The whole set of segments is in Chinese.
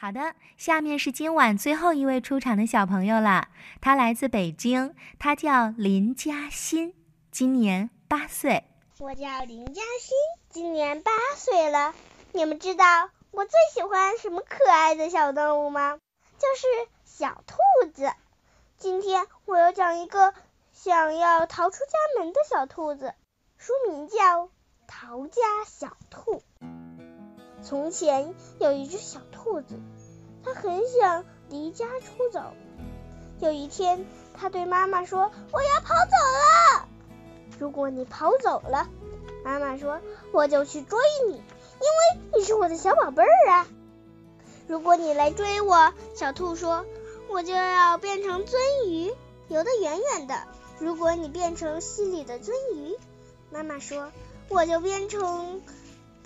好的，下面是今晚最后一位出场的小朋友了。他来自北京，他叫林嘉欣，今年八岁。我叫林嘉欣，今年八岁了。你们知道我最喜欢什么可爱的小动物吗？就是小兔子。今天我要讲一个想要逃出家门的小兔子，书名叫《逃家小兔》。从前有一只小兔子，它很想离家出走。有一天，它对妈妈说：“我要跑走了。”如果你跑走了，妈妈说：“我就去追你，因为你是我的小宝贝儿啊。”如果你来追我，小兔说：“我就要变成鳟鱼，游得远远的。”如果你变成溪里的鳟鱼，妈妈说：“我就变成……”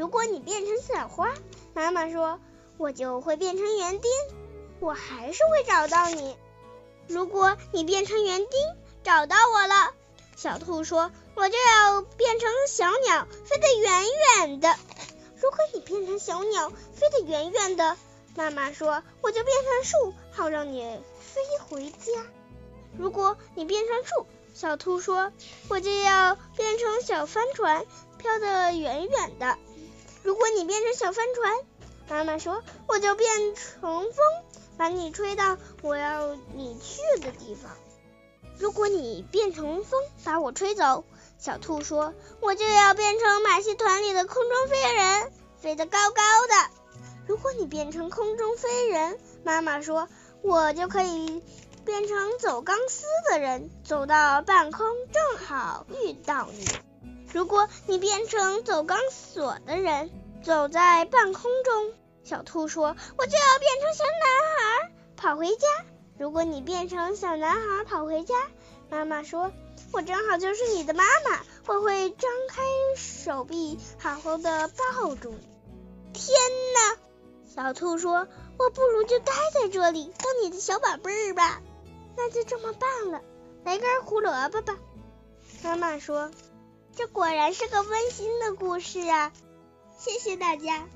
如果你变成小花，妈妈说，我就会变成园丁，我还是会找到你。如果你变成园丁，找到我了，小兔说，我就要变成小鸟，飞得远远的。如果你变成小鸟，飞得远远的，妈妈说，我就变成树，好让你飞回家。如果你变成树，小兔说，我就要变成小帆船，飘得远远的。如果你变成小帆船，妈妈说我就变成风，把你吹到我要你去的地方。如果你变成风，把我吹走，小兔说我就要变成马戏团里的空中飞人，飞得高高的。如果你变成空中飞人，妈妈说我就可以变成走钢丝的人，走到半空正好遇到你。如果你变成走钢索的人，走在半空中，小兔说：“我就要变成小男孩，跑回家。”如果你变成小男孩跑回家，妈妈说：“我正好就是你的妈妈，我会张开手臂，好好的抱住你。”天哪！小兔说：“我不如就待在这里，当你的小宝贝儿吧。”那就这么办了，来根胡萝卜吧。妈妈说。这果然是个温馨的故事啊！谢谢大家。